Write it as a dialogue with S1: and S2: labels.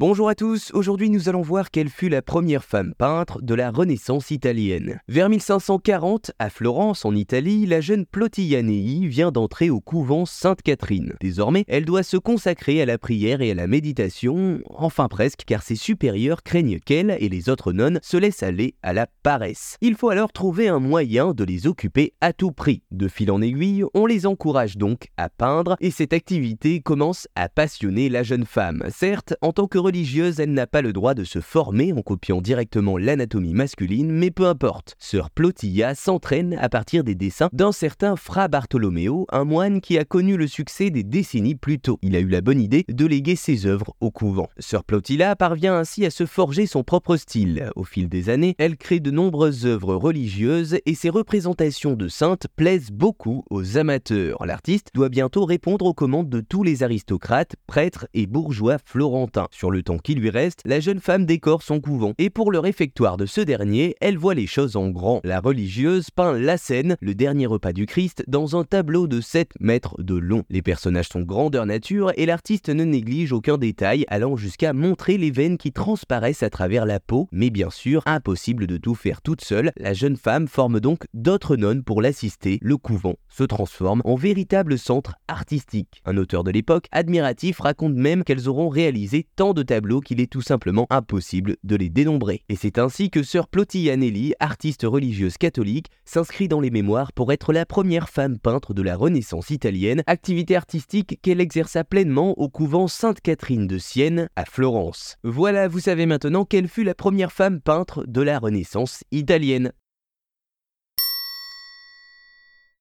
S1: Bonjour à tous, aujourd'hui nous allons voir quelle fut la première femme peintre de la Renaissance italienne. Vers 1540, à Florence en Italie, la jeune Plotianei vient d'entrer au couvent Sainte-Catherine. Désormais, elle doit se consacrer à la prière et à la méditation, enfin presque, car ses supérieurs craignent qu'elle et les autres nonnes se laissent aller à la paresse. Il faut alors trouver un moyen de les occuper à tout prix. De fil en aiguille, on les encourage donc à peindre et cette activité commence à passionner la jeune femme. Certes, en tant que religieuse, elle n'a pas le droit de se former en copiant directement l'anatomie masculine, mais peu importe. Sœur Plotilla s'entraîne à partir des dessins d'un certain Fra Bartolomeo, un moine qui a connu le succès des décennies plus tôt. Il a eu la bonne idée de léguer ses œuvres au couvent. Sœur Plotilla parvient ainsi à se forger son propre style. Au fil des années, elle crée de nombreuses œuvres religieuses et ses représentations de saintes plaisent beaucoup aux amateurs. L'artiste doit bientôt répondre aux commandes de tous les aristocrates, prêtres et bourgeois florentins. Temps qui lui reste, la jeune femme décore son couvent. Et pour le réfectoire de ce dernier, elle voit les choses en grand. La religieuse peint la scène, le dernier repas du Christ, dans un tableau de 7 mètres de long. Les personnages sont grandeur nature et l'artiste ne néglige aucun détail, allant jusqu'à montrer les veines qui transparaissent à travers la peau. Mais bien sûr, impossible de tout faire toute seule, la jeune femme forme donc d'autres nonnes pour l'assister. Le couvent se transforme en véritable centre artistique. Un auteur de l'époque, admiratif, raconte même qu'elles auront réalisé tant de tableaux qu'il est tout simplement impossible de les dénombrer. Et c'est ainsi que sœur Plotianelli, artiste religieuse catholique, s'inscrit dans les mémoires pour être la première femme peintre de la Renaissance italienne, activité artistique qu'elle exerça pleinement au couvent Sainte-Catherine de Sienne à Florence. Voilà, vous savez maintenant quelle fut la première femme peintre de la Renaissance italienne.